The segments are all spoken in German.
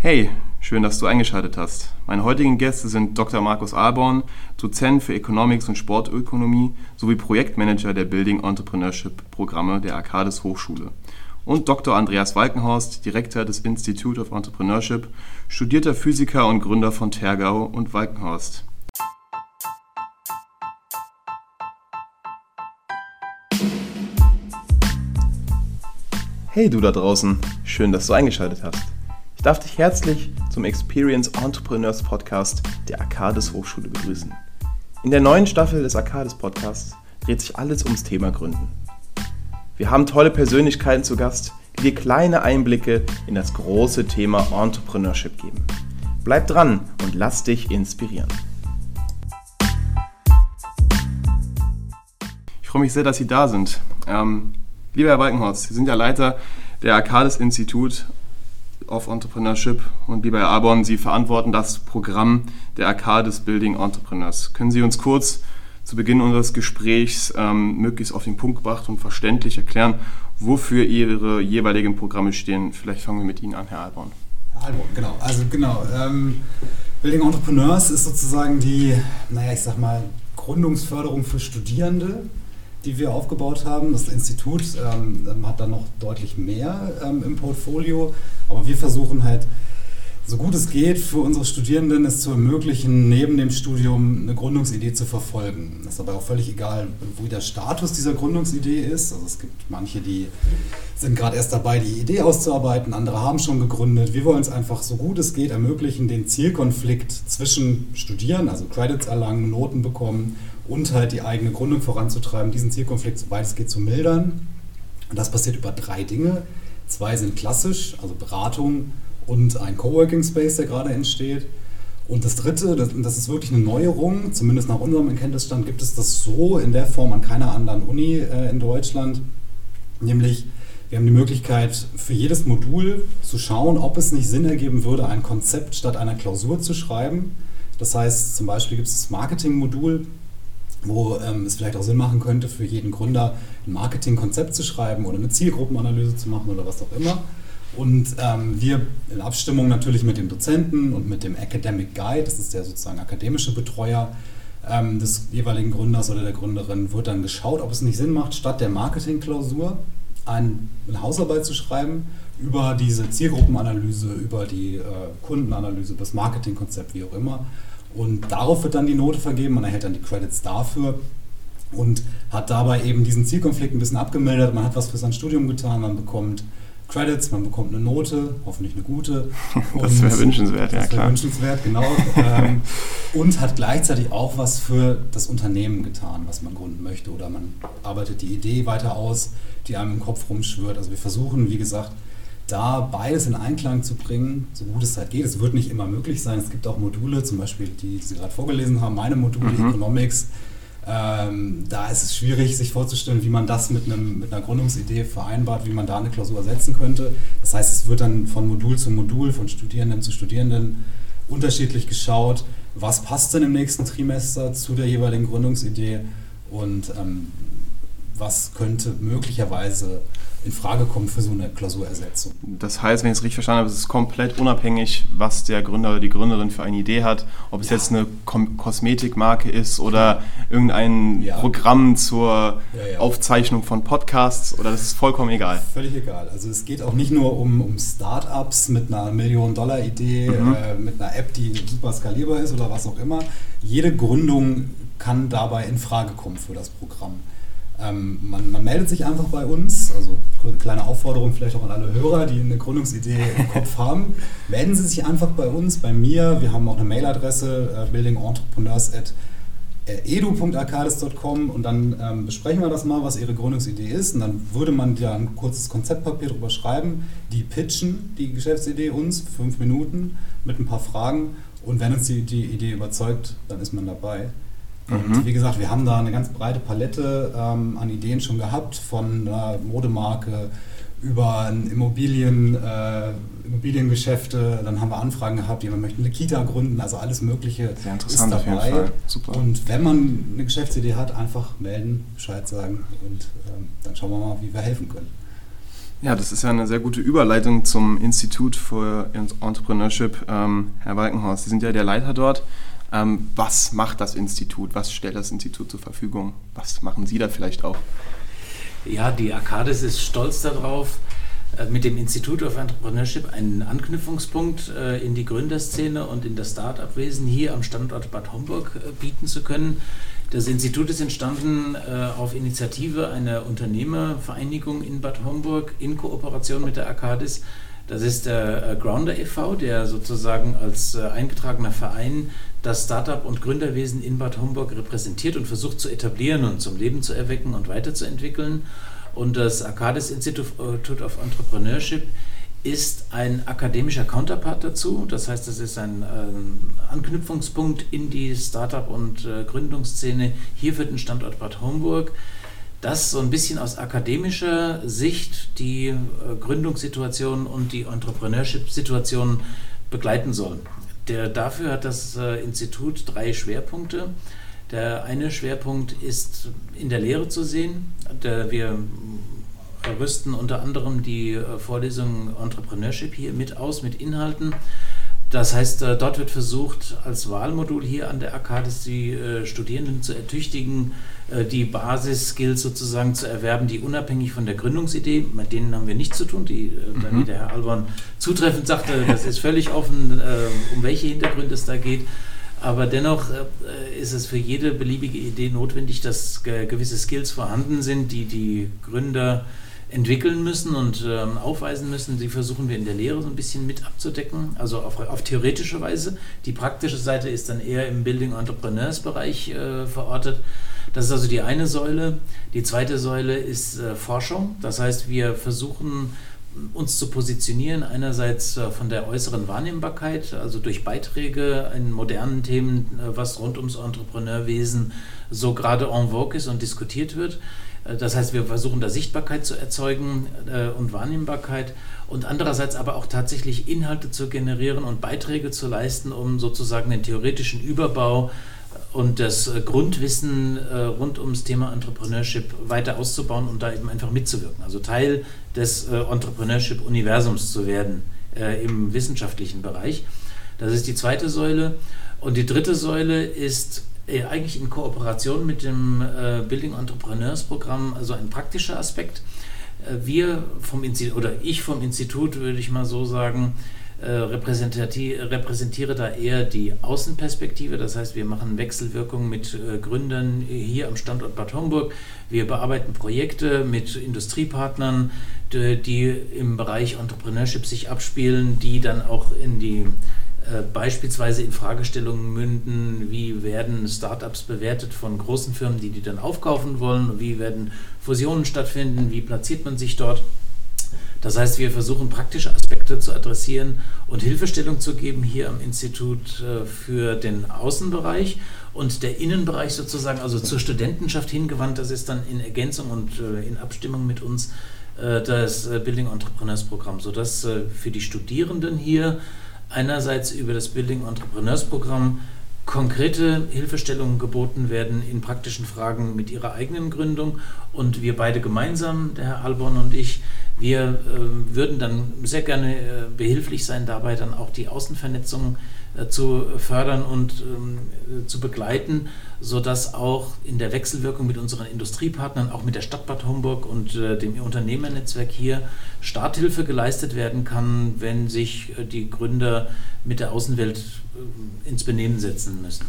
Hey, schön, dass du eingeschaltet hast. Meine heutigen Gäste sind Dr. Markus Alborn, Dozent für Economics und Sportökonomie sowie Projektmanager der Building Entrepreneurship Programme der Arcades Hochschule. Und Dr. Andreas Walkenhorst, Direktor des Institute of Entrepreneurship, studierter Physiker und Gründer von Tergau und Walkenhorst. Hey du da draußen, schön, dass du eingeschaltet hast. Ich darf dich herzlich zum Experience Entrepreneurs Podcast der Arcades Hochschule begrüßen. In der neuen Staffel des Arcades Podcasts dreht sich alles ums Thema Gründen. Wir haben tolle Persönlichkeiten zu Gast, die dir kleine Einblicke in das große Thema Entrepreneurship geben. Bleib dran und lass dich inspirieren. Ich freue mich sehr, dass Sie da sind. Ähm, lieber Herr Walkenhorst, Sie sind ja Leiter der Arcades Institut of Entrepreneurship und Herr Arbon, Sie verantworten das Programm der Arcades Building Entrepreneurs. Können Sie uns kurz zu Beginn unseres Gesprächs ähm, möglichst auf den Punkt gebracht und verständlich erklären, wofür Ihre jeweiligen Programme stehen? Vielleicht fangen wir mit Ihnen an, Herr Albon. Herr Albon, genau. Also genau. Ähm, Building Entrepreneurs ist sozusagen die, naja, ich sag mal, Gründungsförderung für Studierende die wir aufgebaut haben. Das Institut ähm, ähm, hat da noch deutlich mehr ähm, im Portfolio, aber wir versuchen halt, so gut es geht, für unsere Studierenden es zu ermöglichen, neben dem Studium eine Gründungsidee zu verfolgen. Das ist aber auch völlig egal, wo der Status dieser Gründungsidee ist. Also es gibt manche, die sind gerade erst dabei, die Idee auszuarbeiten, andere haben schon gegründet. Wir wollen es einfach so gut es geht ermöglichen, den Zielkonflikt zwischen Studieren, also Credits erlangen, Noten bekommen und halt die eigene Gründung voranzutreiben, diesen Zielkonflikt, soweit es geht, zu mildern. Und das passiert über drei Dinge. Zwei sind klassisch, also Beratung und ein Coworking Space, der gerade entsteht. Und das dritte, das, ist wirklich eine Neuerung, zumindest nach unserem Erkenntnisstand gibt es das so in der Form an keiner anderen Uni äh, in Deutschland. Nämlich, wir haben die Möglichkeit, für jedes Modul zu schauen, ob es nicht Sinn ergeben würde, ein Konzept statt einer Klausur zu schreiben. Das heißt, zum Beispiel gibt es das Marketing-Modul, wo ähm, es vielleicht auch Sinn machen könnte, für jeden Gründer ein Marketingkonzept zu schreiben oder eine Zielgruppenanalyse zu machen oder was auch immer. Und ähm, wir in Abstimmung natürlich mit dem Dozenten und mit dem Academic Guide, das ist der sozusagen akademische Betreuer ähm, des jeweiligen Gründers oder der Gründerin, wird dann geschaut, ob es nicht Sinn macht, statt der Marketingklausur ein, eine Hausarbeit zu schreiben über diese Zielgruppenanalyse, über die äh, Kundenanalyse, das Marketingkonzept, wie auch immer und darauf wird dann die Note vergeben und erhält dann die Credits dafür und hat dabei eben diesen Zielkonflikt ein bisschen abgemildert. Man hat was für sein Studium getan, man bekommt Credits, man bekommt eine Note, hoffentlich eine gute. das wäre wünschenswert, ja das klar. wünschenswert, genau. Ähm, und hat gleichzeitig auch was für das Unternehmen getan, was man gründen möchte. Oder man arbeitet die Idee weiter aus, die einem im Kopf rumschwirrt. Also wir versuchen, wie gesagt, da beides in Einklang zu bringen, so gut es halt geht. Es wird nicht immer möglich sein. Es gibt auch Module, zum Beispiel die, die Sie gerade vorgelesen haben, meine Module, mhm. Economics. Ähm, da ist es schwierig, sich vorzustellen, wie man das mit, einem, mit einer Gründungsidee vereinbart, wie man da eine Klausur setzen könnte. Das heißt, es wird dann von Modul zu Modul, von Studierenden zu Studierenden unterschiedlich geschaut, was passt denn im nächsten Trimester zu der jeweiligen Gründungsidee und ähm, was könnte möglicherweise in Frage kommt für so eine Klausurersetzung. Das heißt, wenn ich es richtig verstanden habe, es ist komplett unabhängig, was der Gründer oder die Gründerin für eine Idee hat, ob es ja. jetzt eine Kom Kosmetikmarke ist oder irgendein ja. Programm zur ja, Aufzeichnung von Podcasts oder das ist vollkommen egal. Völlig egal. Also es geht auch nicht nur um, um Startups mit einer Million-Dollar-Idee, mhm. äh, mit einer App, die super skalierbar ist oder was auch immer. Jede Gründung kann dabei in Frage kommen für das Programm. Ähm, man, man, meldet sich einfach bei uns, also eine kleine Aufforderung vielleicht auch an alle Hörer, die eine Gründungsidee im Kopf haben. Melden Sie sich einfach bei uns, bei mir. Wir haben auch eine Mailadresse, äh, buildingentrepreneurs.edu.arcades.com und dann ähm, besprechen wir das mal, was Ihre Gründungsidee ist. Und dann würde man ja ein kurzes Konzeptpapier drüber schreiben, die pitchen die Geschäftsidee uns, fünf Minuten, mit ein paar Fragen. Und wenn uns die, die Idee überzeugt, dann ist man dabei. Und mhm. wie gesagt, wir haben da eine ganz breite Palette ähm, an Ideen schon gehabt, von einer Modemarke über Immobilien, äh, Immobiliengeschäfte, dann haben wir Anfragen gehabt, jemand möchte eine Kita gründen, also alles Mögliche Sehr interessant ist dabei. Auf jeden Fall. Super. Und wenn man eine Geschäftsidee hat, einfach melden, Bescheid sagen und ähm, dann schauen wir mal, wie wir helfen können. Ja, das ist ja eine sehr gute Überleitung zum Institut für Entrepreneurship, ähm, Herr Walkenhorst. Sie sind ja der Leiter dort. Ähm, was macht das Institut? Was stellt das Institut zur Verfügung? Was machen Sie da vielleicht auch? Ja, die Arcades ist stolz darauf, äh, mit dem Institute of Entrepreneurship einen Anknüpfungspunkt äh, in die Gründerszene und in das Start-up-Wesen hier am Standort Bad Homburg äh, bieten zu können. Das Institut ist entstanden auf Initiative einer Unternehmervereinigung in Bad Homburg in Kooperation mit der Arcadis. Das ist der Grounder e.V., der sozusagen als eingetragener Verein das Startup- und Gründerwesen in Bad Homburg repräsentiert und versucht zu etablieren und zum Leben zu erwecken und weiterzuentwickeln. Und das Arcadis Institute of Entrepreneurship ist ein akademischer Counterpart dazu. Das heißt, es ist ein äh, Anknüpfungspunkt in die Startup- und äh, Gründungsszene hier für den Standort Bad Homburg, das so ein bisschen aus akademischer Sicht die äh, Gründungssituation und die Entrepreneurship-Situation begleiten soll. Der, dafür hat das äh, Institut drei Schwerpunkte. Der eine Schwerpunkt ist in der Lehre zu sehen. Der, wir rüsten unter anderem die äh, Vorlesung Entrepreneurship hier mit aus, mit Inhalten. Das heißt, äh, dort wird versucht, als Wahlmodul hier an der Arcadis die äh, Studierenden zu ertüchtigen, die Basis-Skills sozusagen zu erwerben, die unabhängig von der Gründungsidee, mit denen haben wir nichts zu tun, die, mhm. wie der Herr Alborn zutreffend sagte, das ist völlig offen, um welche Hintergründe es da geht. Aber dennoch ist es für jede beliebige Idee notwendig, dass gewisse Skills vorhanden sind, die die Gründer entwickeln müssen und ähm, aufweisen müssen. Die versuchen wir in der Lehre so ein bisschen mit abzudecken, also auf, auf theoretische Weise. Die praktische Seite ist dann eher im Building Entrepreneurs Bereich äh, verortet. Das ist also die eine Säule. Die zweite Säule ist äh, Forschung. Das heißt, wir versuchen uns zu positionieren, einerseits äh, von der äußeren Wahrnehmbarkeit, also durch Beiträge in modernen Themen, äh, was rund ums Entrepreneurwesen so gerade en vogue ist und diskutiert wird. Äh, das heißt, wir versuchen da Sichtbarkeit zu erzeugen äh, und Wahrnehmbarkeit und andererseits aber auch tatsächlich Inhalte zu generieren und Beiträge zu leisten, um sozusagen den theoretischen Überbau und das äh, Grundwissen äh, rund ums Thema Entrepreneurship weiter auszubauen und da eben einfach mitzuwirken. Also Teil des äh, Entrepreneurship-Universums zu werden äh, im wissenschaftlichen Bereich. Das ist die zweite Säule. Und die dritte Säule ist äh, eigentlich in Kooperation mit dem äh, Building Entrepreneurs Programm, also ein praktischer Aspekt. Äh, wir vom Institut, oder ich vom Institut, würde ich mal so sagen, repräsentiere da eher die Außenperspektive. Das heißt, wir machen Wechselwirkungen mit Gründern hier am Standort Bad Homburg. Wir bearbeiten Projekte mit Industriepartnern, die im Bereich Entrepreneurship sich abspielen, die dann auch in die äh, beispielsweise in Fragestellungen münden, wie werden Startups bewertet von großen Firmen, die die dann aufkaufen wollen, wie werden Fusionen stattfinden, wie platziert man sich dort. Das heißt, wir versuchen praktische Aspekte zu adressieren und Hilfestellung zu geben hier am Institut äh, für den Außenbereich und der Innenbereich sozusagen, also zur Studentenschaft hingewandt, das ist dann in Ergänzung und äh, in Abstimmung mit uns das Building Entrepreneurs Programm, sodass für die Studierenden hier einerseits über das Building Entrepreneurs Programm konkrete Hilfestellungen geboten werden in praktischen Fragen mit ihrer eigenen Gründung und wir beide gemeinsam, der Herr Alborn und ich, wir äh, würden dann sehr gerne äh, behilflich sein, dabei dann auch die Außenvernetzung zu fördern und ähm, zu begleiten, sodass auch in der Wechselwirkung mit unseren Industriepartnern, auch mit der Stadt Bad Homburg und äh, dem Unternehmernetzwerk hier Starthilfe geleistet werden kann, wenn sich äh, die Gründer mit der Außenwelt ins Benehmen setzen müssen.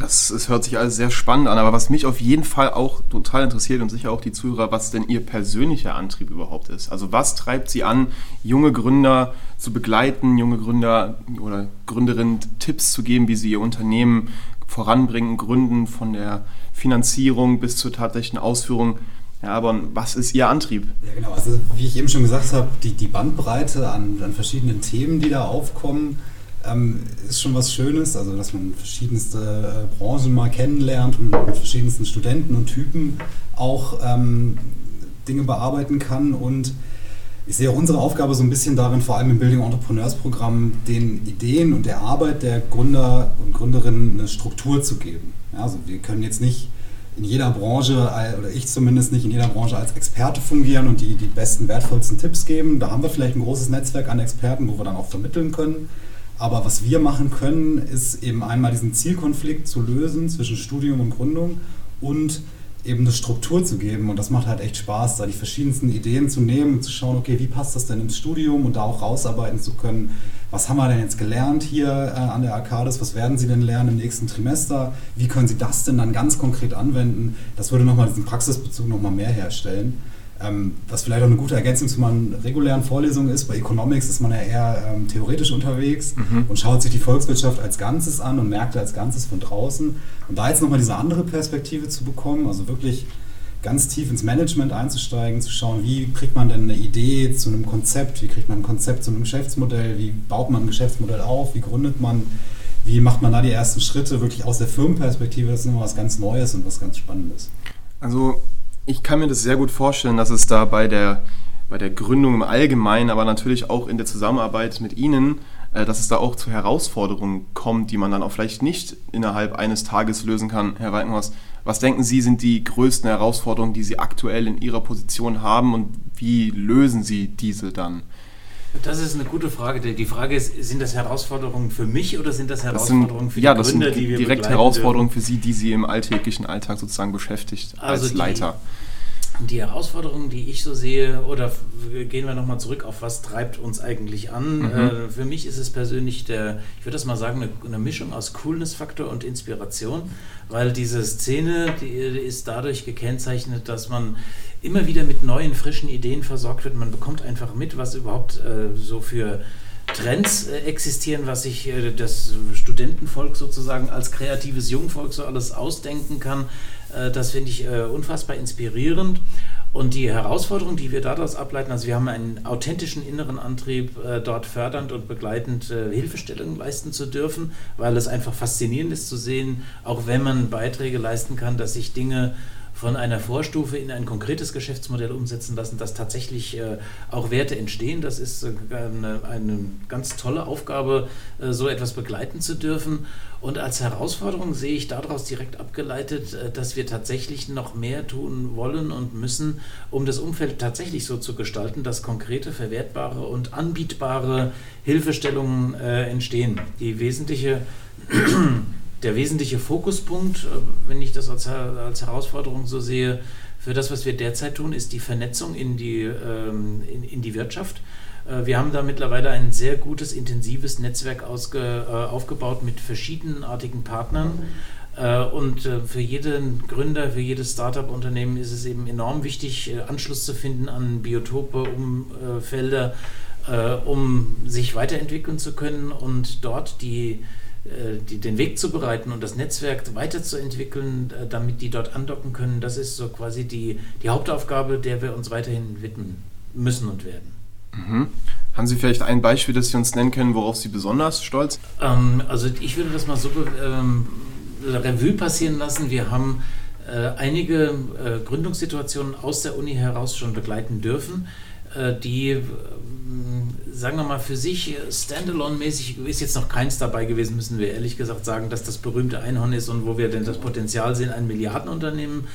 Das, das, hört sich alles sehr spannend an, aber was mich auf jeden Fall auch total interessiert und sicher auch die Zuhörer, was denn Ihr persönlicher Antrieb überhaupt ist. Also was treibt Sie an, junge Gründer zu begleiten, junge Gründer oder Gründerinnen Tipps zu geben, wie sie ihr Unternehmen voranbringen, gründen, von der Finanzierung bis zur tatsächlichen Ausführung. Ja, aber was ist Ihr Antrieb? Ja, genau. Also, wie ich eben schon gesagt habe, die, die Bandbreite an, an verschiedenen Themen, die da aufkommen, ähm, ist schon was Schönes, also dass man verschiedenste äh, Branchen mal kennenlernt und mit verschiedensten Studenten und Typen auch ähm, Dinge bearbeiten kann. Und ich sehe auch unsere Aufgabe so ein bisschen darin, vor allem im Building Entrepreneurs Programm, den Ideen und der Arbeit der Gründer und Gründerinnen eine Struktur zu geben. Ja, also wir können jetzt nicht in jeder Branche, oder ich zumindest nicht in jeder Branche als Experte fungieren und die, die besten, wertvollsten Tipps geben. Da haben wir vielleicht ein großes Netzwerk an Experten, wo wir dann auch vermitteln können. Aber was wir machen können, ist eben einmal diesen Zielkonflikt zu lösen zwischen Studium und Gründung und eben eine Struktur zu geben. Und das macht halt echt Spaß, da die verschiedensten Ideen zu nehmen und zu schauen, okay, wie passt das denn ins Studium und da auch rausarbeiten zu können, was haben wir denn jetzt gelernt hier äh, an der Arcades, was werden Sie denn lernen im nächsten Trimester, wie können Sie das denn dann ganz konkret anwenden. Das würde nochmal diesen Praxisbezug nochmal mehr herstellen. Ähm, was vielleicht auch eine gute Ergänzung zu meinen regulären Vorlesungen ist. Bei Economics ist man ja eher ähm, theoretisch unterwegs mhm. und schaut sich die Volkswirtschaft als Ganzes an und Märkte als Ganzes von draußen. Und da jetzt nochmal diese andere Perspektive zu bekommen, also wirklich ganz tief ins Management einzusteigen, zu schauen, wie kriegt man denn eine Idee zu einem Konzept, wie kriegt man ein Konzept zu einem Geschäftsmodell, wie baut man ein Geschäftsmodell auf, wie gründet man, wie macht man da die ersten Schritte, wirklich aus der Firmenperspektive, das ist immer was ganz Neues und was ganz Spannendes. Also ich kann mir das sehr gut vorstellen, dass es da bei der, bei der Gründung im Allgemeinen, aber natürlich auch in der Zusammenarbeit mit Ihnen, äh, dass es da auch zu Herausforderungen kommt, die man dann auch vielleicht nicht innerhalb eines Tages lösen kann. Herr Walkenhorst, was denken Sie sind die größten Herausforderungen, die Sie aktuell in Ihrer Position haben und wie lösen Sie diese dann? Das ist eine gute Frage. Die Frage ist, sind das Herausforderungen für mich oder sind das Herausforderungen das sind, für die ja, das Gründer, sind die wir direkt Herausforderungen für Sie, die Sie im alltäglichen Alltag sozusagen beschäftigt also als Leiter. Die, Herausforderungen, die ich so sehe, oder gehen wir nochmal zurück auf was treibt uns eigentlich an. Mhm. Äh, für mich ist es persönlich der, ich würde das mal sagen, eine, eine Mischung aus Coolness-Faktor und Inspiration, weil diese Szene, die ist dadurch gekennzeichnet, dass man immer wieder mit neuen, frischen Ideen versorgt wird. Man bekommt einfach mit, was überhaupt äh, so für Trends äh, existieren, was sich äh, das Studentenvolk sozusagen als kreatives Jungvolk so alles ausdenken kann. Äh, das finde ich äh, unfassbar inspirierend. Und die Herausforderung, die wir daraus ableiten, also wir haben einen authentischen inneren Antrieb, äh, dort fördernd und begleitend äh, Hilfestellungen leisten zu dürfen, weil es einfach faszinierend ist zu sehen, auch wenn man Beiträge leisten kann, dass sich Dinge von einer Vorstufe in ein konkretes Geschäftsmodell umsetzen lassen, dass tatsächlich äh, auch Werte entstehen. Das ist äh, eine, eine, ganz tolle Aufgabe, äh, so etwas begleiten zu dürfen. Und als Herausforderung sehe ich daraus direkt abgeleitet, äh, dass wir tatsächlich noch mehr tun wollen und müssen, um das Umfeld tatsächlich so zu gestalten, dass konkrete, verwertbare und anbietbare Hilfestellungen äh, entstehen. Die wesentliche der wesentliche Fokuspunkt, äh, wenn ich das als, als Herausforderung so sehe, für das, was wir derzeit tun, ist die Vernetzung in die, ähm, in, in die Wirtschaft. Äh, wir haben da mittlerweile ein sehr gutes, intensives Netzwerk ausge, äh, aufgebaut mit verschiedenartigen Partnern. Und für jeden Gründer, für jedes Startup-Unternehmen ist es eben enorm wichtig, Anschluss zu finden an Biotope, Umfelder, um sich weiterentwickeln zu können und dort die äh, die, den Weg zu bereiten und das Netzwerk weiterzuentwickeln, äh, damit die dort andocken können, das ist so quasi die, die Hauptaufgabe, der wir uns weiterhin widmen müssen und werden. Mhm. Haben Sie vielleicht ein Beispiel, das Sie uns nennen können, worauf Sie besonders stolz sind? Ähm, also ich würde das mal so ähm, Revue passieren lassen. Wir haben äh, einige äh, Gründungssituationen aus der Uni heraus schon begleiten dürfen, äh, die sagen wir mal, für sich standalone-mäßig ist jetzt noch keins dabei gewesen, müssen wir ehrlich gesagt sagen, dass das berühmte Einhorn ist und wo wir denn das Potenzial sehen, ein Milliardenunternehmen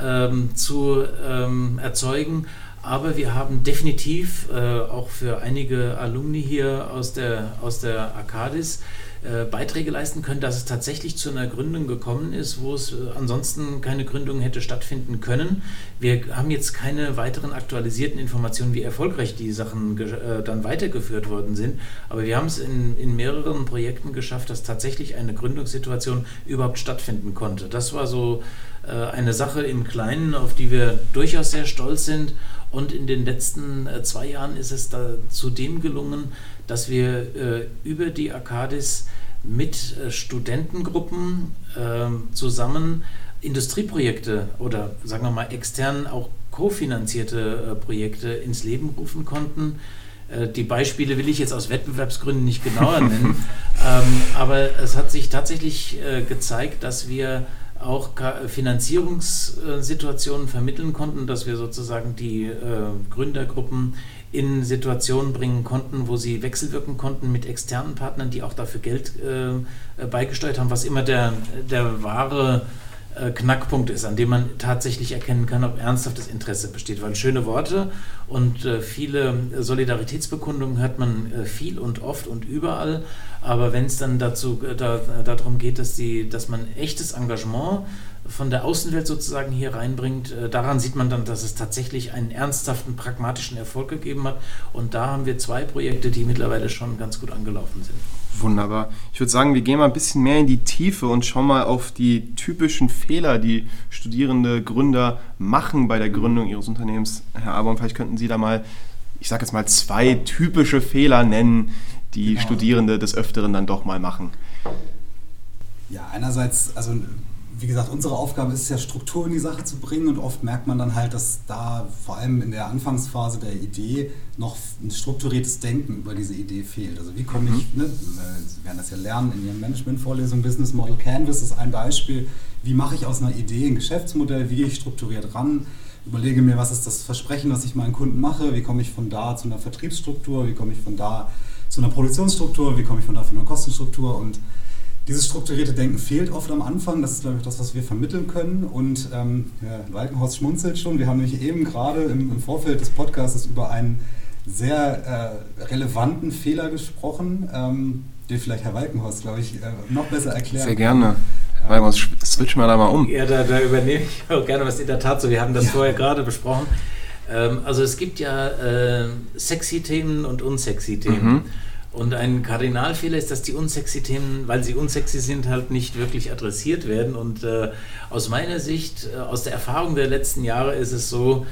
ähm, zu ähm, erzeugen. Aber wir haben definitiv äh, auch für einige Alumni hier aus der, aus der Arcadis äh, Beiträge leisten können, dass es tatsächlich zu einer Gründung gekommen ist, wo es äh, ansonsten keine Gründung hätte stattfinden können. Wir haben jetzt keine weiteren aktualisierten Informationen, wie erfolgreich die Sachen äh, dann weitergeführt worden sind, aber wir haben es in, in mehreren Projekten geschafft, dass tatsächlich eine Gründungssituation überhaupt stattfinden konnte. Das war so eine Sache im Kleinen, auf die wir durchaus sehr stolz sind. Und in den letzten zwei Jahren ist es da zudem gelungen, dass wir äh, über die Arcadis mit äh, Studentengruppen äh, zusammen Industrieprojekte oder sagen wir mal extern auch kofinanzierte äh, Projekte ins Leben rufen konnten. Äh, die Beispiele will ich jetzt aus Wettbewerbsgründen nicht genauer nennen, ähm, aber es hat sich tatsächlich äh, gezeigt, dass wir auch Finanzierungssituationen vermitteln konnten, dass wir sozusagen die Gründergruppen in Situationen bringen konnten, wo sie wechselwirken konnten mit externen Partnern, die auch dafür Geld äh, beigesteuert haben, was immer der, der wahre äh, Knackpunkt ist, an dem man tatsächlich erkennen kann, ob ernsthaftes Interesse besteht. Weil schöne Worte und äh, viele Solidaritätsbekundungen hört man äh, viel und oft und überall. Aber wenn es dann dazu, da, darum geht, dass, die, dass man echtes Engagement von der Außenwelt sozusagen hier reinbringt, daran sieht man dann, dass es tatsächlich einen ernsthaften, pragmatischen Erfolg gegeben hat. Und da haben wir zwei Projekte, die mittlerweile schon ganz gut angelaufen sind. Wunderbar. Ich würde sagen, wir gehen mal ein bisschen mehr in die Tiefe und schauen mal auf die typischen Fehler, die Studierende, Gründer machen bei der Gründung ihres Unternehmens. Herr Aborn, vielleicht könnten Sie da mal, ich sage jetzt mal, zwei typische Fehler nennen, die genau. Studierende des Öfteren dann doch mal machen. Ja, einerseits, also wie gesagt, unsere Aufgabe ist es ja, Struktur in die Sache zu bringen und oft merkt man dann halt, dass da vor allem in der Anfangsphase der Idee noch ein strukturiertes Denken über diese Idee fehlt. Also wie komme ich, mhm. ne, Sie werden das ja lernen in Ihren Management-Vorlesungen, Business Model Canvas ist ein Beispiel, wie mache ich aus einer Idee ein Geschäftsmodell, wie gehe ich strukturiert ran, überlege mir, was ist das Versprechen, was ich meinen Kunden mache, wie komme ich von da zu einer Vertriebsstruktur, wie komme ich von da zu einer Produktionsstruktur, wie komme ich von da zu einer Kostenstruktur? Und dieses strukturierte Denken fehlt oft am Anfang. Das ist, glaube ich, das, was wir vermitteln können. Und ähm, Herr Walkenhorst schmunzelt schon. Wir haben nämlich eben gerade im, im Vorfeld des Podcasts über einen sehr äh, relevanten Fehler gesprochen, ähm, den vielleicht Herr Walkenhorst, glaube ich, äh, noch besser erklärt. Sehr gerne. Weil wir switchen wir da mal um. Ja, da, da, übernehme ich auch gerne was in der Tat so. Wir haben das ja. vorher gerade besprochen. Ähm, also es gibt ja äh, sexy Themen und unsexy Themen. Mhm. Und ein Kardinalfehler ist, dass die unsexy Themen, weil sie unsexy sind, halt nicht wirklich adressiert werden. Und äh, aus meiner Sicht, äh, aus der Erfahrung der letzten Jahre ist es so,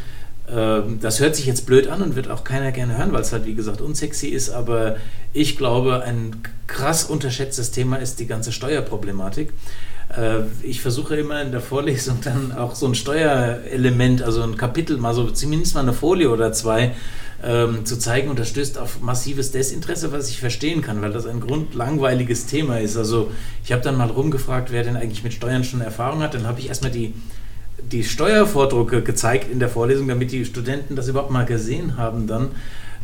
äh, das hört sich jetzt blöd an und wird auch keiner gerne hören, weil es halt, wie gesagt, unsexy ist. Aber ich glaube, ein krass unterschätztes Thema ist die ganze Steuerproblematik. Äh, ich versuche immer in der Vorlesung dann auch so ein Steuerelement, also ein Kapitel, mal so zumindest mal eine Folie oder zwei ähm, zu zeigen und das stößt auf massives Desinteresse, was ich verstehen kann, weil das ein grundlangweiliges Thema ist. Also ich habe dann mal rumgefragt, wer denn eigentlich mit Steuern schon Erfahrung hat. Dann habe ich erstmal die, die Steuervordrucke gezeigt in der Vorlesung, damit die Studenten das überhaupt mal gesehen haben dann.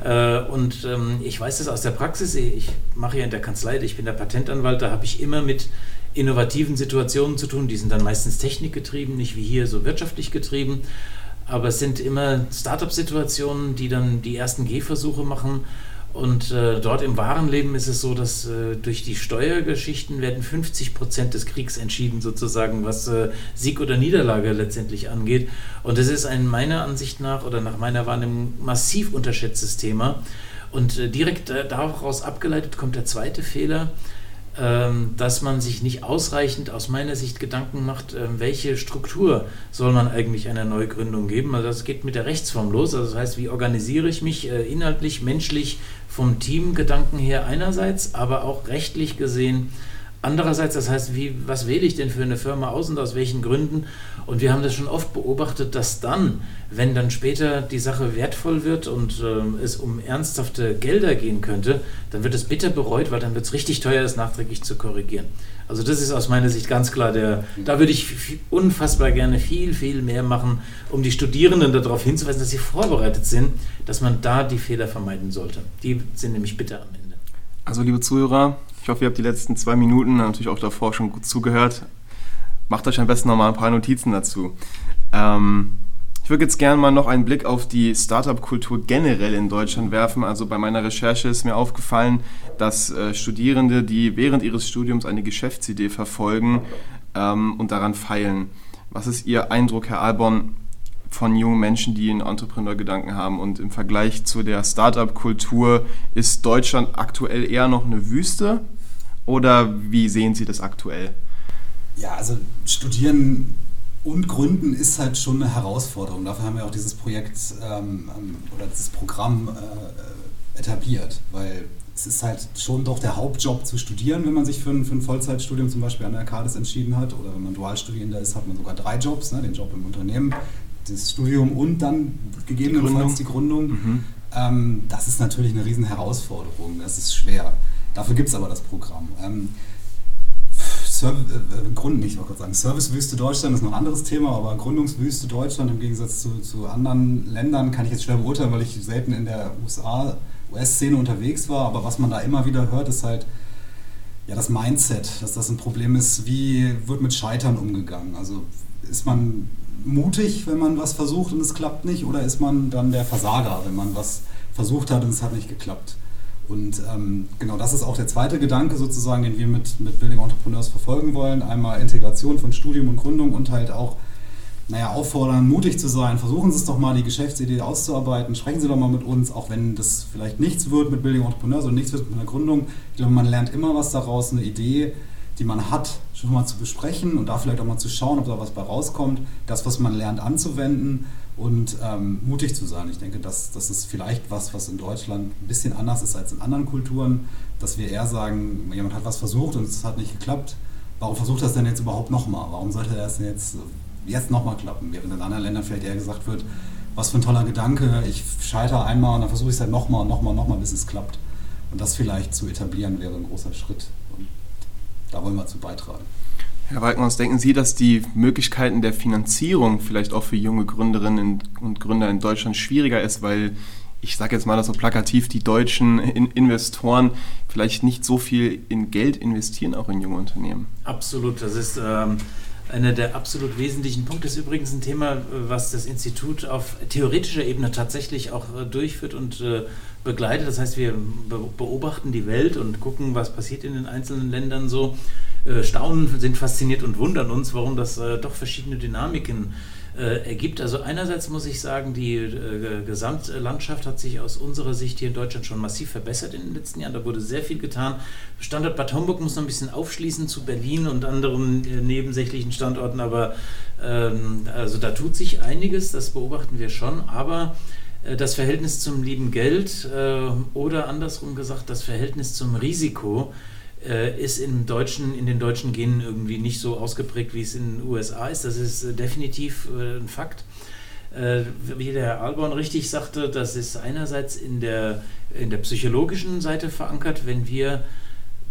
Äh, und ähm, ich weiß das aus der Praxis, ich mache ja in der Kanzlei, ich bin der Patentanwalt, da habe ich immer mit innovativen Situationen zu tun. Die sind dann meistens technikgetrieben, nicht wie hier so wirtschaftlich getrieben. Aber es sind immer Startup-Situationen, die dann die ersten Gehversuche machen. Und äh, dort im wahren Leben ist es so, dass äh, durch die Steuergeschichten werden 50 Prozent des Kriegs entschieden, sozusagen, was äh, Sieg oder Niederlage letztendlich angeht. Und das ist ein meiner Ansicht nach oder nach meiner Wahrnehmung massiv unterschätztes Thema. Und äh, direkt äh, daraus abgeleitet kommt der zweite Fehler dass man sich nicht ausreichend aus meiner Sicht Gedanken macht, ähm, welche Struktur soll man eigentlich einer Neugründung geben. Also das geht mit der Rechtsform los. Also das heißt, wie organisiere ich mich äh, inhaltlich, menschlich, vom Teamgedanken her einerseits, aber auch rechtlich gesehen Andererseits, das heißt, wie, was wähle ich denn für eine Firma aus und aus welchen Gründen? Und wir haben das schon oft beobachtet, dass dann, wenn dann später die Sache wertvoll wird und äh, es um ernsthafte Gelder gehen könnte, dann wird es bitter bereut, weil dann wird es richtig teuer, das nachträglich zu korrigieren. Also das ist aus meiner Sicht ganz klar der, da würde ich unfassbar gerne viel, viel mehr machen, um die Studierenden darauf hinzuweisen, dass sie vorbereitet sind, dass man da die Fehler vermeiden sollte. Die sind nämlich bitter am Ende. Also liebe Zuhörer, ich hoffe, ihr habt die letzten zwei Minuten, natürlich auch davor schon gut zugehört. Macht euch am besten nochmal ein paar Notizen dazu. Ähm, ich würde jetzt gerne mal noch einen Blick auf die Startup-Kultur generell in Deutschland werfen. Also bei meiner Recherche ist mir aufgefallen, dass äh, Studierende, die während ihres Studiums eine Geschäftsidee verfolgen ähm, und daran feilen. Was ist Ihr Eindruck, Herr Alborn, von jungen Menschen, die einen Entrepreneur-Gedanken haben. Und im Vergleich zu der Startup-Kultur ist Deutschland aktuell eher noch eine Wüste oder wie sehen Sie das aktuell? Ja, also studieren und gründen ist halt schon eine Herausforderung. Dafür haben wir auch dieses Projekt ähm, ähm oder dieses Programm äh, etabliert, weil es ist halt schon doch der Hauptjob zu studieren, wenn man sich für ein, für ein Vollzeitstudium zum Beispiel an der Arcadis entschieden hat. Oder wenn man Dualstudierender ist, hat man sogar drei Jobs, ne? den Job im Unternehmen, das Studium und dann gegebenenfalls die Gründung. Die Gründung. Mhm. Ähm, das ist natürlich eine riesen Herausforderung, das ist schwer. Dafür gibt es aber das Programm. Ähm, Serv äh, Grund, nicht, ich sagen, Servicewüste Deutschland ist noch ein anderes Thema, aber Gründungswüste Deutschland im Gegensatz zu, zu anderen Ländern kann ich jetzt schwer beurteilen, weil ich selten in der USA, US-Szene unterwegs war. Aber was man da immer wieder hört, ist halt, ja, das Mindset, dass das ein Problem ist, wie wird mit Scheitern umgegangen? Also ist man mutig, wenn man was versucht und es klappt nicht, oder ist man dann der Versager, wenn man was versucht hat und es hat nicht geklappt? Und ähm, genau das ist auch der zweite Gedanke sozusagen, den wir mit, mit Building Entrepreneurs verfolgen wollen. Einmal Integration von Studium und Gründung und halt auch naja, auffordern, mutig zu sein. Versuchen Sie es doch mal, die Geschäftsidee auszuarbeiten. Sprechen Sie doch mal mit uns, auch wenn das vielleicht nichts wird mit Building Entrepreneurs oder nichts wird mit einer Gründung. Ich glaube, man lernt immer was daraus, eine Idee, die man hat, schon mal zu besprechen und da vielleicht auch mal zu schauen, ob da was bei rauskommt. Das, was man lernt, anzuwenden und ähm, mutig zu sein. Ich denke, das, das ist vielleicht was, was in Deutschland ein bisschen anders ist als in anderen Kulturen, dass wir eher sagen, jemand hat was versucht und es hat nicht geklappt. Warum versucht er es denn jetzt überhaupt nochmal? Warum sollte er es jetzt jetzt nochmal klappen, während in anderen Ländern vielleicht eher gesagt wird, was für ein toller Gedanke, ich scheitere einmal und dann versuche ich es halt nochmal und nochmal und nochmal, bis es klappt. Und das vielleicht zu etablieren wäre ein großer Schritt. Und da wollen wir zu beitragen. Herr Walkenhaus, denken Sie, dass die Möglichkeiten der Finanzierung vielleicht auch für junge Gründerinnen und Gründer in Deutschland schwieriger ist, weil ich sage jetzt mal das so plakativ, die deutschen Investoren vielleicht nicht so viel in Geld investieren, auch in junge Unternehmen? Absolut, das ist ähm, einer der absolut wesentlichen Punkte ist übrigens ein Thema, was das Institut auf theoretischer Ebene tatsächlich auch äh, durchführt und äh, begleitet. Das heißt, wir beobachten die Welt und gucken, was passiert in den einzelnen Ländern so, äh, staunen, sind fasziniert und wundern uns, warum das doch verschiedene Dynamiken äh, ergibt. Also einerseits muss ich sagen, die äh, Gesamtlandschaft hat sich aus unserer Sicht hier in Deutschland schon massiv verbessert in den letzten Jahren. Da wurde sehr viel getan. Standort Bad Homburg muss noch ein bisschen aufschließen zu Berlin und anderen äh, nebensächlichen Standorten, aber ähm, also da tut sich einiges, das beobachten wir schon, aber äh, das Verhältnis zum lieben Geld äh, oder andersrum gesagt, das Verhältnis zum Risiko äh, ist im deutschen, in den deutschen Genen irgendwie nicht so ausgeprägt, wie es in den USA ist. Das ist äh, definitiv äh, ein Fakt. Wie der Herr Alborn richtig sagte, das ist einerseits in der, in der psychologischen Seite verankert, wenn wir,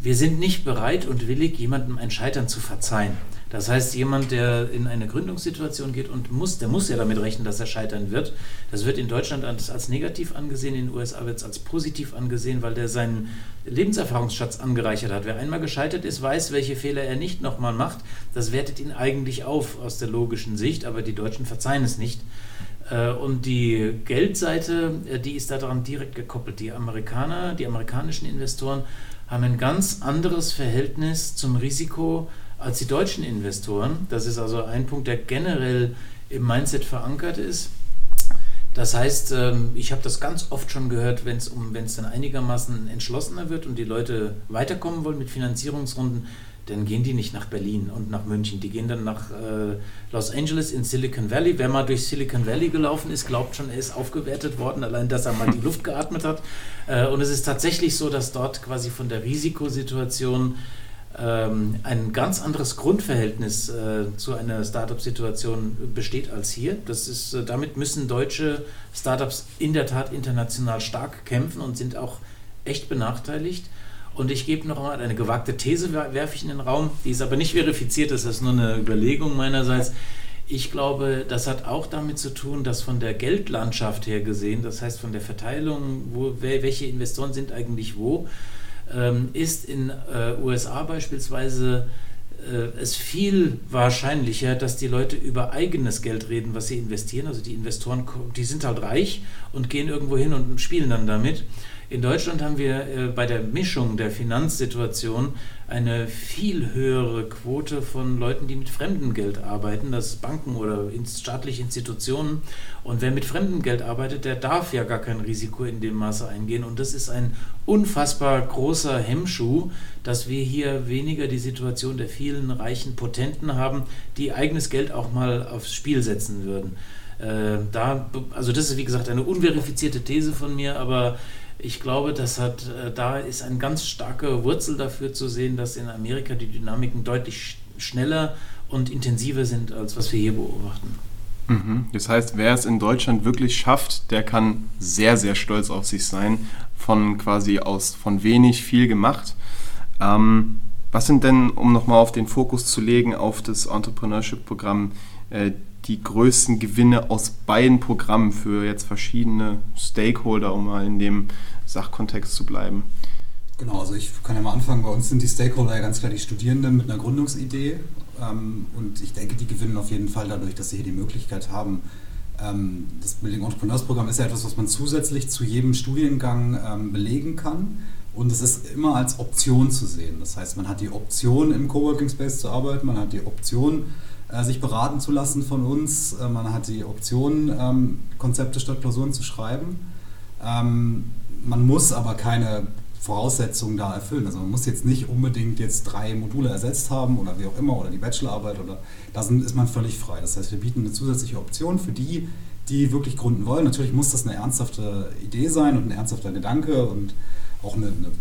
wir sind nicht bereit und willig, jemandem ein Scheitern zu verzeihen. Das heißt, jemand, der in eine Gründungssituation geht und muss, der muss ja damit rechnen, dass er scheitern wird. Das wird in Deutschland als, als negativ angesehen, in den USA wird es als positiv angesehen, weil der seinen Lebenserfahrungsschatz angereichert hat. Wer einmal gescheitert ist, weiß, welche Fehler er nicht nochmal macht. Das wertet ihn eigentlich auf aus der logischen Sicht, aber die Deutschen verzeihen es nicht. Äh, und die Geldseite, äh, die ist daran direkt gekoppelt. Die Amerikaner, die amerikanischen Investoren haben ein ganz anderes Verhältnis zum Risiko als die deutschen Investoren. Das ist also ein Punkt, der generell im Mindset verankert ist. Das heißt, ähm, ich habe das ganz oft schon gehört, wenn es um, wenn es dann einigermaßen entschlossener wird und die Leute weiterkommen wollen mit Finanzierungsrunden, dann gehen die nicht nach Berlin und nach München. Die gehen dann nach äh, Los Angeles in Silicon Valley. Wer mal durch Silicon Valley gelaufen ist, glaubt schon, er ist aufgewertet worden, allein dass er mal die Luft geatmet hat. Äh, und es ist tatsächlich so, dass dort quasi von der Risikosituation ähm, ein ganz anderes Grundverhältnis äh, zu einer Startup-Situation besteht als hier. Das ist, äh, damit müssen deutsche Startups in der Tat international stark kämpfen und sind auch echt benachteiligt. Und ich gebe noch mal eine gewagte These, werfe ich in den Raum, die ist aber nicht verifiziert, das ist nur eine Überlegung meinerseits. Ich glaube, das hat auch damit zu tun, dass von der Geldlandschaft her gesehen, das heißt von der Verteilung, wo, welche Investoren sind eigentlich wo, ähm, ist in äh, USA beispielsweise äh, es viel wahrscheinlicher, dass die Leute über eigenes Geld reden, was sie investieren. Also die Investoren, die sind halt reich und gehen irgendwo hin und spielen dann damit. In Deutschland haben wir äh, bei der Mischung der Finanzsituation eine viel höhere Quote von Leuten, die mit fremdem Geld arbeiten, das Banken oder staatliche Institutionen. Und wer mit fremdem Geld arbeitet, der darf ja gar kein Risiko in dem Maße eingehen. Und das ist ein unfassbar großer Hemmschuh, dass wir hier weniger die Situation der vielen reichen Potenten haben, die eigenes Geld auch mal aufs Spiel setzen würden. Äh, da, also das ist wie gesagt eine unverifizierte These von mir, aber ich glaube, das hat, äh, da ist eine ganz starke Wurzel dafür zu sehen, dass in Amerika die Dynamiken deutlich schneller und intensiver sind, als was wir hier beobachten. Mhm. Das heißt, wer es in Deutschland wirklich schafft, der kann sehr, sehr stolz auf sich sein, von quasi aus von wenig viel gemacht. Ähm, was sind denn, um nochmal auf den Fokus zu legen, auf das Entrepreneurship-Programm, äh, die größten Gewinne aus beiden Programmen für jetzt verschiedene Stakeholder, um mal in dem Sachkontext zu bleiben? Genau, also ich kann ja mal anfangen. Bei uns sind die Stakeholder ja ganz klar die Studierenden mit einer Gründungsidee. Ähm, und ich denke, die gewinnen auf jeden Fall dadurch, dass sie hier die Möglichkeit haben. Ähm, das Building Entrepreneurs Programm ist ja etwas, was man zusätzlich zu jedem Studiengang ähm, belegen kann. Und es ist immer als Option zu sehen. Das heißt, man hat die Option, im Coworking Space zu arbeiten, man hat die Option, sich beraten zu lassen von uns, äh, man hat die Option, ähm, Konzepte statt Klausuren zu schreiben. Ähm, man muss aber keine Voraussetzungen da erfüllen. Also man muss jetzt nicht unbedingt jetzt drei Module ersetzt haben oder wie auch immer oder die Bachelorarbeit oder da ist man völlig frei. Das heißt, wir bieten eine zusätzliche Option für die, die wirklich gründen wollen. Natürlich muss das eine ernsthafte Idee sein und ein ernsthafter Gedanke und auch eine, eine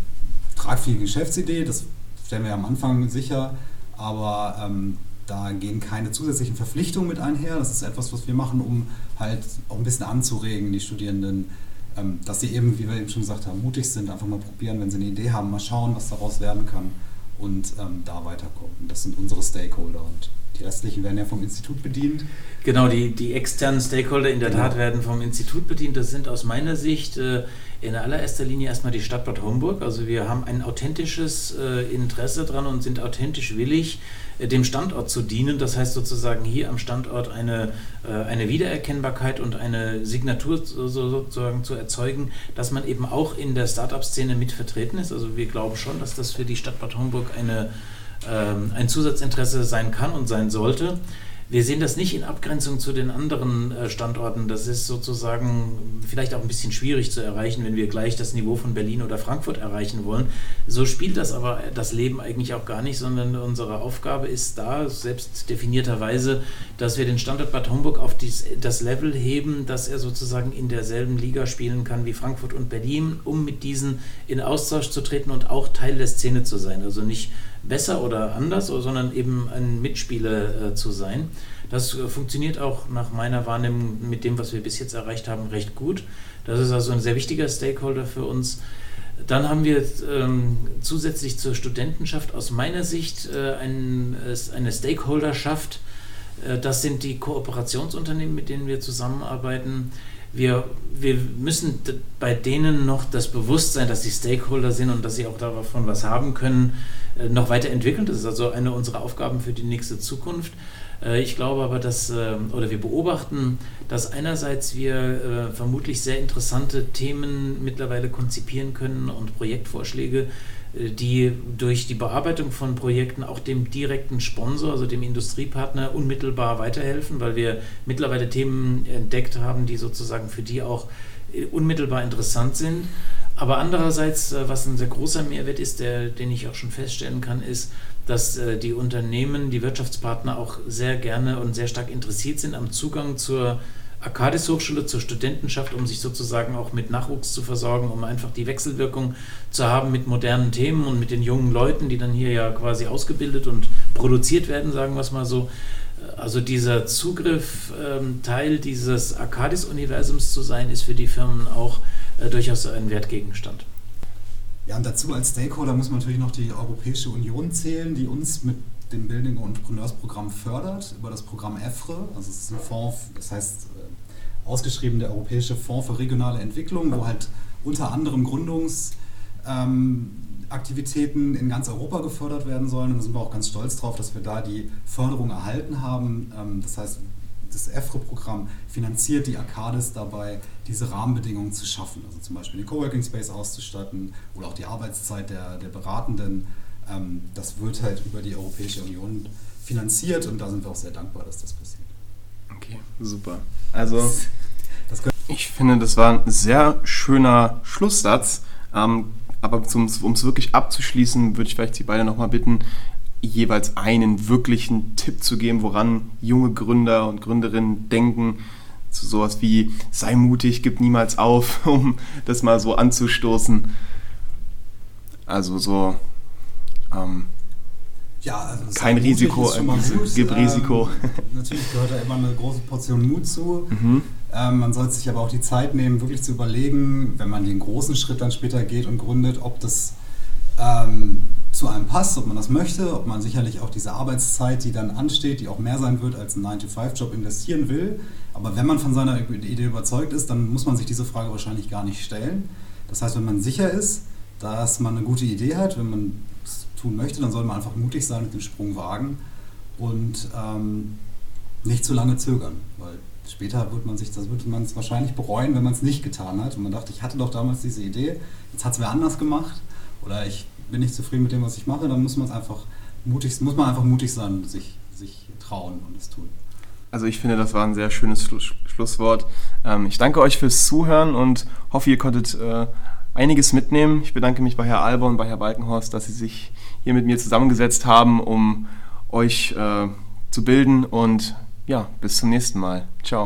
tragfähige Geschäftsidee. Das stellen wir am Anfang sicher, aber ähm, da gehen keine zusätzlichen Verpflichtungen mit einher. Das ist etwas, was wir machen, um halt auch ein bisschen anzuregen, die Studierenden ähm, dass sie eben, wie wir eben schon gesagt haben, mutig sind, einfach mal probieren, wenn sie eine Idee haben, mal schauen, was daraus werden kann und ähm, da weiterkommen. Das sind unsere Stakeholder und die restlichen werden ja vom Institut bedient. Genau, die, die externen Stakeholder in der genau. Tat werden vom Institut bedient. Das sind aus meiner Sicht äh, in allererster Linie erstmal die Stadt Bad Homburg. Also wir haben ein authentisches äh, Interesse dran und sind authentisch willig, dem Standort zu dienen. Das heißt sozusagen hier am Standort eine, äh, eine Wiedererkennbarkeit und eine Signatur sozusagen zu erzeugen, dass man eben auch in der Startup-Szene mit vertreten ist. Also wir glauben schon, dass das für die Stadt Bad Homburg eine, ähm, ein Zusatzinteresse sein kann und sein sollte. Wir sehen das nicht in Abgrenzung zu den anderen äh, Standorten. Das ist sozusagen vielleicht auch ein bisschen schwierig zu erreichen, wenn wir gleich das Niveau von Berlin oder Frankfurt erreichen wollen. So spielt das aber das Leben eigentlich auch gar nicht, sondern unsere Aufgabe ist da, selbst definierterweise, dass wir den Standort Bad Homburg auf dies, das Level heben, dass er sozusagen in derselben Liga spielen kann wie Frankfurt und Berlin, um mit diesen in Austausch zu treten und auch Teil der Szene zu sein. Also nicht besser oder anders, sondern eben ein Mitspieler äh, zu sein. Das äh, funktioniert auch nach meiner Wahrnehmung mit dem, was wir bis jetzt erreicht haben, recht gut. Das ist also ein sehr wichtiger Stakeholder für uns. Dann haben wir ähm, zusätzlich zur Studentenschaft aus meiner Sicht äh, ein, eine Stakeholderschaft. Äh, das sind die Kooperationsunternehmen, mit denen wir zusammenarbeiten wir, wir müssen bei denen noch das Bewusstsein, dass sie Stakeholder sind und dass sie auch davon was haben können, äh, noch weiterentwickeln. Das ist also eine unserer Aufgaben für die nächste Zukunft. Äh, ich glaube aber, dass, ähm, oder wir beobachten, dass einerseits wir äh, vermutlich sehr interessante Themen mittlerweile konzipieren können und Projektvorschläge, die durch die Bearbeitung von Projekten auch dem direkten Sponsor, also dem Industriepartner, unmittelbar weiterhelfen, weil wir mittlerweile Themen entdeckt haben, die sozusagen für die auch unmittelbar interessant sind. Aber andererseits, äh, was ein sehr großer Mehrwert ist, der, den ich auch schon feststellen kann, ist, dass äh, die Unternehmen, die Wirtschaftspartner auch sehr gerne und sehr stark interessiert sind am Zugang zur Arcadis Hochschule, zur Studentenschaft, um sich sozusagen auch mit Nachwuchs zu versorgen, um einfach die Wechselwirkung zu haben mit modernen Themen und mit den jungen Leuten, die dann hier ja quasi ausgebildet und produziert werden, sagen wir es mal so. Also dieser Zugriff, ähm, Teil dieses Arcadis-Universums zu sein, ist für die Firmen auch äh, durchaus ein Wertgegenstand. Ja, und dazu als Stakeholder muss man natürlich noch die Europäische Union zählen, die uns mit dem Building Entrepreneurs Programm fördert, über das Programm EFRE. Also es ist ein Fonds, das heißt äh, ausgeschrieben der Europäische Fonds für regionale Entwicklung, wo halt unter anderem Gründungsaktivitäten ähm, in ganz Europa gefördert werden sollen. Und da sind wir auch ganz stolz drauf, dass wir da die Förderung erhalten haben. Ähm, das heißt, das EFRE-Programm finanziert die Arcades dabei, diese Rahmenbedingungen zu schaffen. Also zum Beispiel den Coworking Space auszustatten oder auch die Arbeitszeit der, der Beratenden. Ähm, das wird halt über die Europäische Union finanziert und da sind wir auch sehr dankbar, dass das passiert. Okay, super. Also, ich finde, das war ein sehr schöner Schlusssatz. Ähm, aber um es wirklich abzuschließen, würde ich vielleicht Sie beide nochmal bitten, jeweils einen wirklichen Tipp zu geben, woran junge Gründer und Gründerinnen denken. Zu sowas wie sei mutig, gib niemals auf, um das mal so anzustoßen. Also so ähm, ja, also kein Risiko, äh, gib ähm, Risiko. natürlich gehört da immer eine große Portion Mut zu. Mhm. Ähm, man sollte sich aber auch die Zeit nehmen, wirklich zu überlegen, wenn man den großen Schritt dann später geht und gründet, ob das ähm, zu einem passt, ob man das möchte, ob man sicherlich auch diese Arbeitszeit, die dann ansteht, die auch mehr sein wird als ein 9-to-5-Job, investieren will. Aber wenn man von seiner Idee überzeugt ist, dann muss man sich diese Frage wahrscheinlich gar nicht stellen. Das heißt, wenn man sicher ist, dass man eine gute Idee hat, wenn man tun möchte, dann soll man einfach mutig sein und den Sprung wagen und ähm, nicht zu lange zögern, weil später wird man sich, das wird man es wahrscheinlich bereuen, wenn man es nicht getan hat und man dachte, ich hatte doch damals diese Idee, jetzt hat es wer anders gemacht oder ich bin nicht zufrieden mit dem, was ich mache, dann muss man es einfach mutig, muss man einfach mutig sein, sich, sich trauen und es tun. Also ich finde, das war ein sehr schönes Schluss Schlusswort. Ähm, ich danke euch fürs Zuhören und hoffe, ihr konntet äh, einiges mitnehmen. Ich bedanke mich bei Herr und bei Herr Balkenhorst, dass Sie sich hier mit mir zusammengesetzt haben, um euch äh, zu bilden und ja, bis zum nächsten Mal. Ciao.